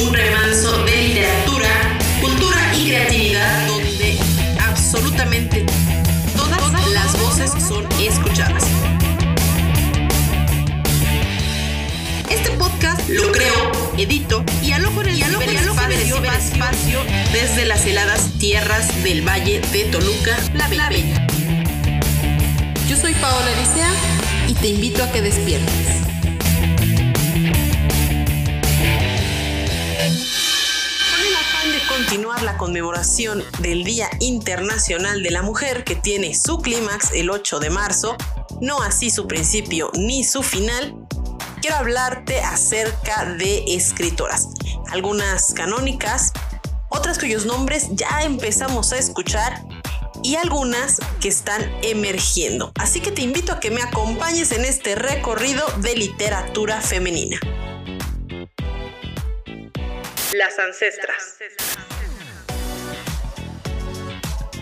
un remanso de literatura, cultura y creatividad donde absolutamente todas las voces son escuchadas. Este podcast lo creo, edito y alojo en el, diálogo espacio desde las heladas tierras del Valle de Toluca, La Bella. Yo soy Paola Elisea y te invito a que despiertes. Continuar la conmemoración del Día Internacional de la Mujer, que tiene su clímax el 8 de marzo, no así su principio ni su final, quiero hablarte acerca de escritoras, algunas canónicas, otras cuyos nombres ya empezamos a escuchar y algunas que están emergiendo. Así que te invito a que me acompañes en este recorrido de literatura femenina. Las ancestras.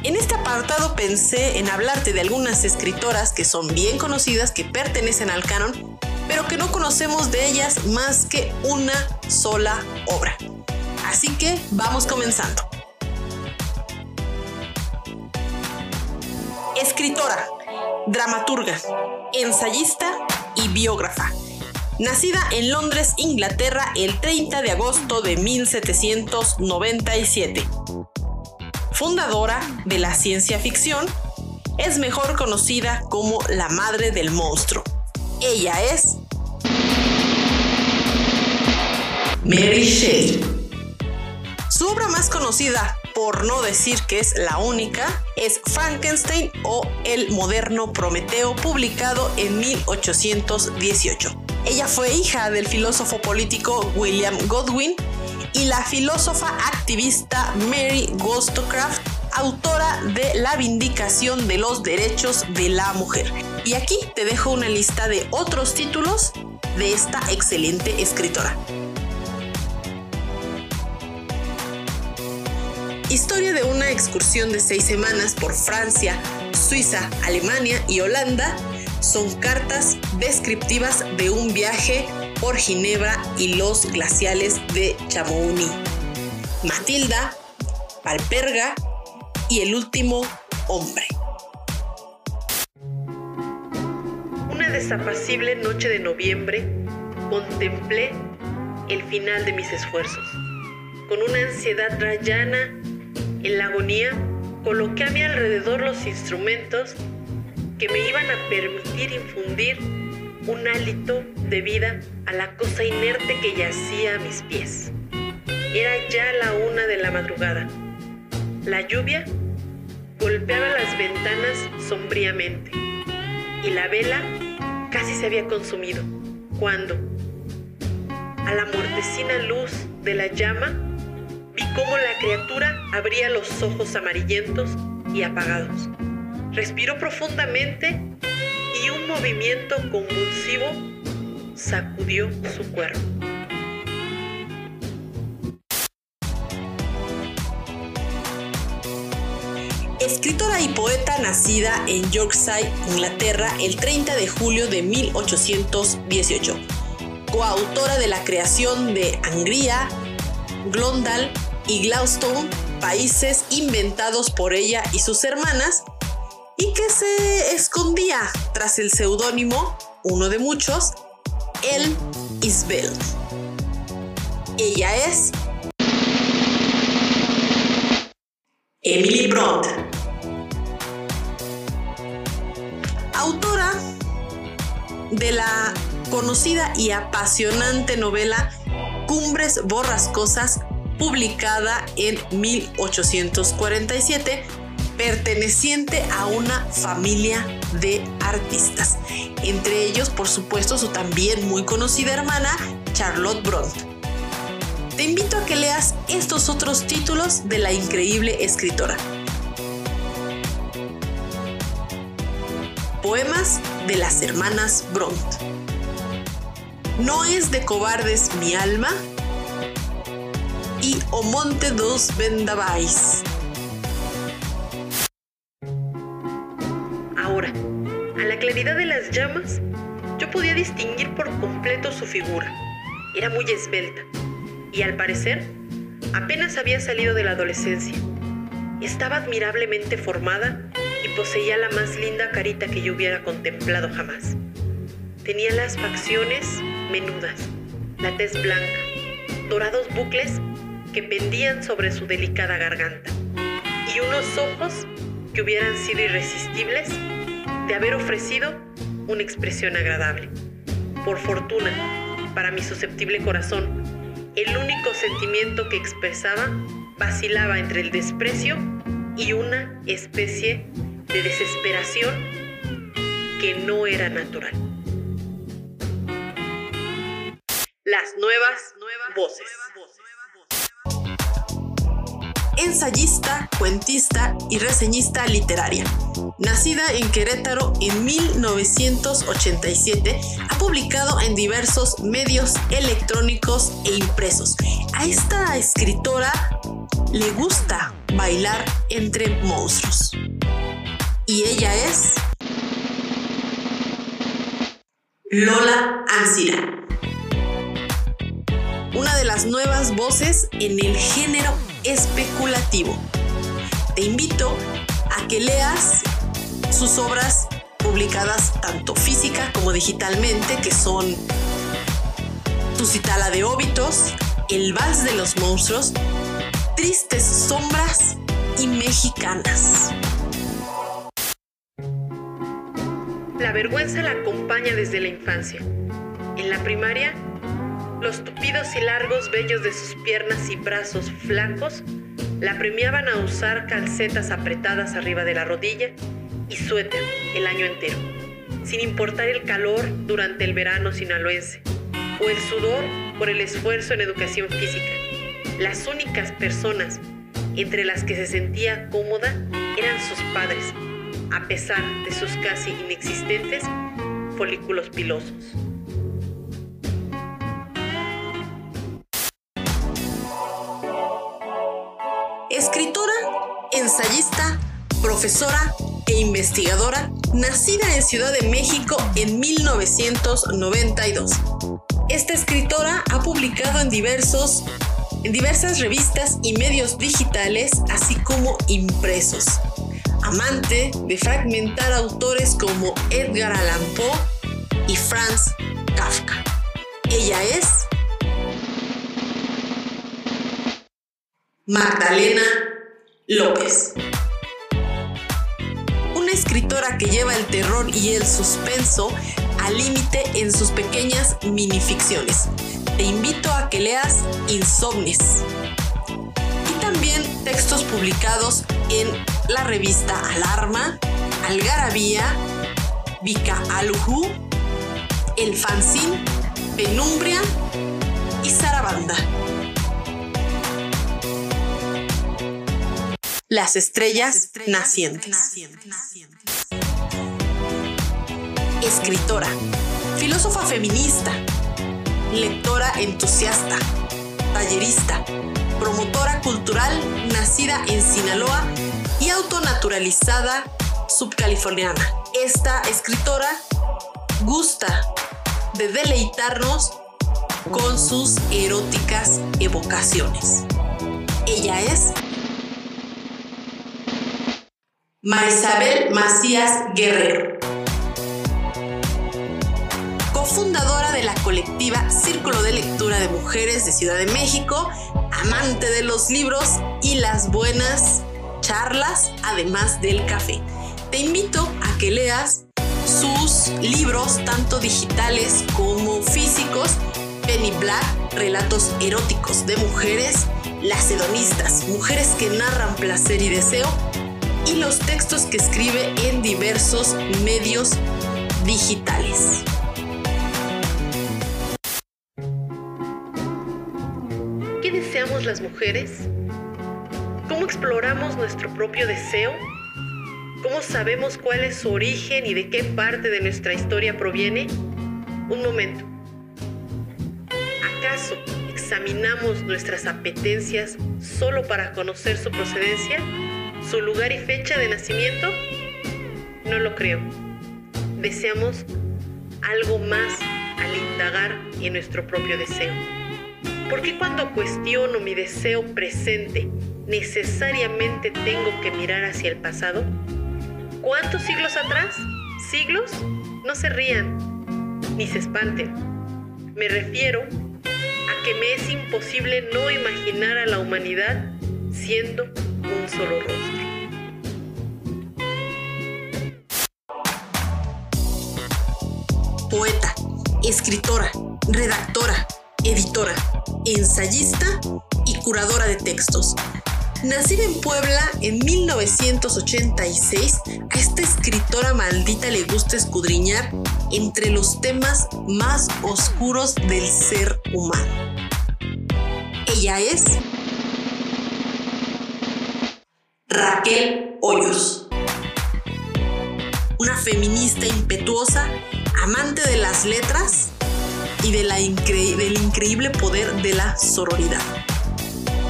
En este apartado pensé en hablarte de algunas escritoras que son bien conocidas, que pertenecen al canon, pero que no conocemos de ellas más que una sola obra. Así que vamos comenzando. Escritora, dramaturga, ensayista y biógrafa. Nacida en Londres, Inglaterra, el 30 de agosto de 1797. Fundadora de la ciencia ficción, es mejor conocida como la madre del monstruo. Ella es Mary Shelley. Su obra más conocida, por no decir que es la única, es Frankenstein o El moderno Prometeo, publicado en 1818. Ella fue hija del filósofo político William Godwin y la filósofa activista Mary Wollstonecraft, autora de La Vindicación de los Derechos de la Mujer. Y aquí te dejo una lista de otros títulos de esta excelente escritora. Historia de una excursión de seis semanas por Francia, Suiza, Alemania y Holanda son cartas descriptivas de un viaje por Ginebra y los glaciales de Chamouni. Matilda, Valperga y el último hombre. Una desapacible noche de noviembre contemplé el final de mis esfuerzos. Con una ansiedad rayana en la agonía, coloqué a mi alrededor los instrumentos que me iban a permitir infundir un hálito de vida a la cosa inerte que yacía a mis pies. Era ya la una de la madrugada. La lluvia golpeaba las ventanas sombríamente y la vela casi se había consumido cuando, a la mortecina luz de la llama, vi cómo la criatura abría los ojos amarillentos y apagados. Respiró profundamente y un movimiento convulsivo sacudió su cuerpo. Escritora y poeta nacida en Yorkshire, Inglaterra, el 30 de julio de 1818. Coautora de la creación de Angria, Glondal y Gloucester, países inventados por ella y sus hermanas, y que se escondía tras el seudónimo, uno de muchos, El Isbel. Ella es Emily Bront, autora de la conocida y apasionante novela Cumbres Borrascosas, publicada en 1847 perteneciente a una familia de artistas. Entre ellos, por supuesto, su también muy conocida hermana, Charlotte Bronte. Te invito a que leas estos otros títulos de la increíble escritora. Poemas de las hermanas Bronte. No es de cobardes mi alma y O Monte dos Vendavais claridad de las llamas, yo podía distinguir por completo su figura. Era muy esbelta y al parecer apenas había salido de la adolescencia. Estaba admirablemente formada y poseía la más linda carita que yo hubiera contemplado jamás. Tenía las facciones menudas, la tez blanca, dorados bucles que pendían sobre su delicada garganta y unos ojos que hubieran sido irresistibles de haber ofrecido una expresión agradable. Por fortuna, para mi susceptible corazón, el único sentimiento que expresaba vacilaba entre el desprecio y una especie de desesperación que no era natural. Las nuevas, nuevas voces. Ensayista, cuentista y reseñista literaria. Nacida en Querétaro en 1987, ha publicado en diversos medios electrónicos e impresos. A esta escritora le gusta bailar entre monstruos. Y ella es Lola Ancira una de las nuevas voces en el género especulativo. Te invito a que leas sus obras publicadas tanto física como digitalmente, que son Tusitala de óbitos, El Vals de los Monstruos, Tristes Sombras y Mexicanas. La vergüenza la acompaña desde la infancia. En la primaria los tupidos y largos vellos de sus piernas y brazos flacos la premiaban a usar calcetas apretadas arriba de la rodilla y suéter el año entero, sin importar el calor durante el verano sinaloense o el sudor por el esfuerzo en educación física. Las únicas personas entre las que se sentía cómoda eran sus padres, a pesar de sus casi inexistentes folículos pilosos. Escritora, ensayista, profesora e investigadora, nacida en Ciudad de México en 1992. Esta escritora ha publicado en diversos en diversas revistas y medios digitales, así como impresos. Amante de fragmentar autores como Edgar Allan Poe y Franz Kafka. Ella es Magdalena López. Una escritora que lleva el terror y el suspenso al límite en sus pequeñas minificciones. Te invito a que leas Insomnes. Y también textos publicados en la revista Alarma, Algarabía, Vika Aluhu, El Fanzine, Penumbria y Sarabanda. Las estrellas, nacientes. Escritora, filósofa feminista, lectora entusiasta, tallerista, promotora cultural nacida en Sinaloa y autonaturalizada subcaliforniana. Esta escritora gusta de deleitarnos con sus eróticas evocaciones. Ella es Marisabel Macías Guerrero. Cofundadora de la colectiva Círculo de Lectura de Mujeres de Ciudad de México, amante de los libros y las buenas charlas, además del café. Te invito a que leas sus libros, tanto digitales como físicos, Penny Black, Relatos eróticos de mujeres, Las hedonistas, mujeres que narran placer y deseo, y los textos que escribe en diversos medios digitales. ¿Qué deseamos las mujeres? ¿Cómo exploramos nuestro propio deseo? ¿Cómo sabemos cuál es su origen y de qué parte de nuestra historia proviene? Un momento. ¿Acaso examinamos nuestras apetencias solo para conocer su procedencia? Su lugar y fecha de nacimiento? No lo creo. Deseamos algo más al indagar en nuestro propio deseo. ¿Por qué cuando cuestiono mi deseo presente necesariamente tengo que mirar hacia el pasado? ¿Cuántos siglos atrás? ¿Siglos? No se rían, ni se espanten. Me refiero que me es imposible no imaginar a la humanidad siendo un solo rostro. Escritora, redactora, editora, ensayista y curadora de textos. Nacida en Puebla en 1986, a esta escritora maldita le gusta escudriñar entre los temas más oscuros del ser humano. Ella es Raquel Hoyos, una feminista impetuosa, amante de las letras y de la del increíble poder de la sororidad.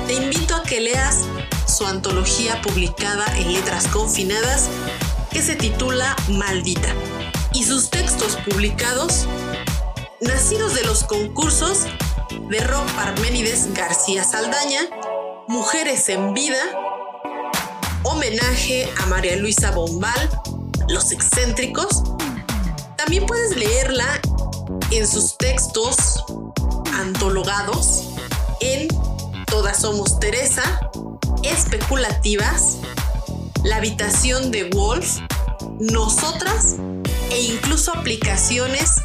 Te invito a que leas su antología publicada en Letras Confinadas que se titula Maldita y sus textos publicados nacidos de los concursos de Rock Parménides García Saldaña, Mujeres en Vida, Homenaje a María Luisa Bombal, Los Excéntricos. También puedes leerla en sus textos antologados en Todas Somos Teresa, especulativas, la habitación de Wolf, nosotras e incluso aplicaciones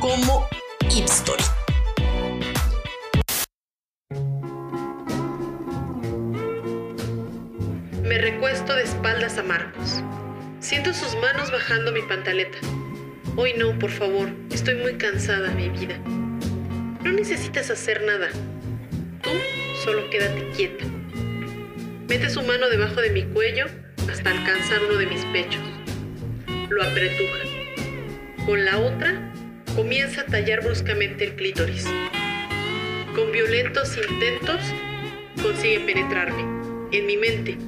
como Hipstory. Me recuesto de espaldas a Marcos. Siento sus manos bajando mi pantaleta. Hoy no, por favor. Estoy muy cansada, mi vida. No necesitas hacer nada. Tú solo quédate quieta. Mete su mano debajo de mi cuello hasta alcanzar uno de mis pechos. Lo apretuja. Con la otra, comienza a tallar bruscamente el clítoris. Con violentos intentos, consigue penetrarme. En mi mente,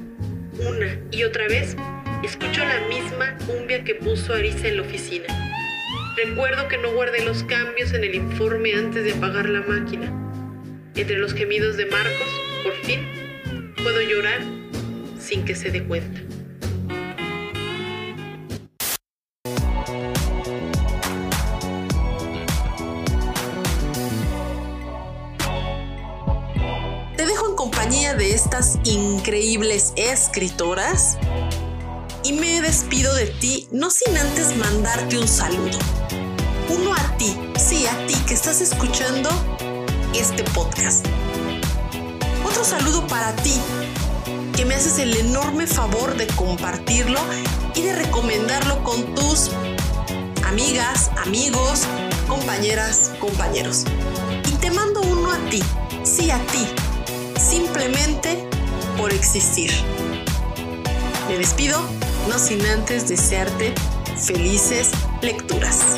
una y otra vez, escucho la misma cumbia que puso Arisa en la oficina. Recuerdo que no guardé los cambios en el informe antes de apagar la máquina. Entre los gemidos de Marcos, por fin, puedo llorar sin que se dé cuenta. Te dejo en compañía de estas increíbles escritoras y me despido de ti no sin antes mandarte un saludo. Uno a ti, sí, a ti que estás escuchando este podcast otro saludo para ti, que me haces el enorme favor de compartirlo y de recomendarlo con tus amigas, amigos, compañeras, compañeros. Y te mando uno a ti, sí a ti, simplemente por existir. Me despido, no sin antes desearte felices lecturas.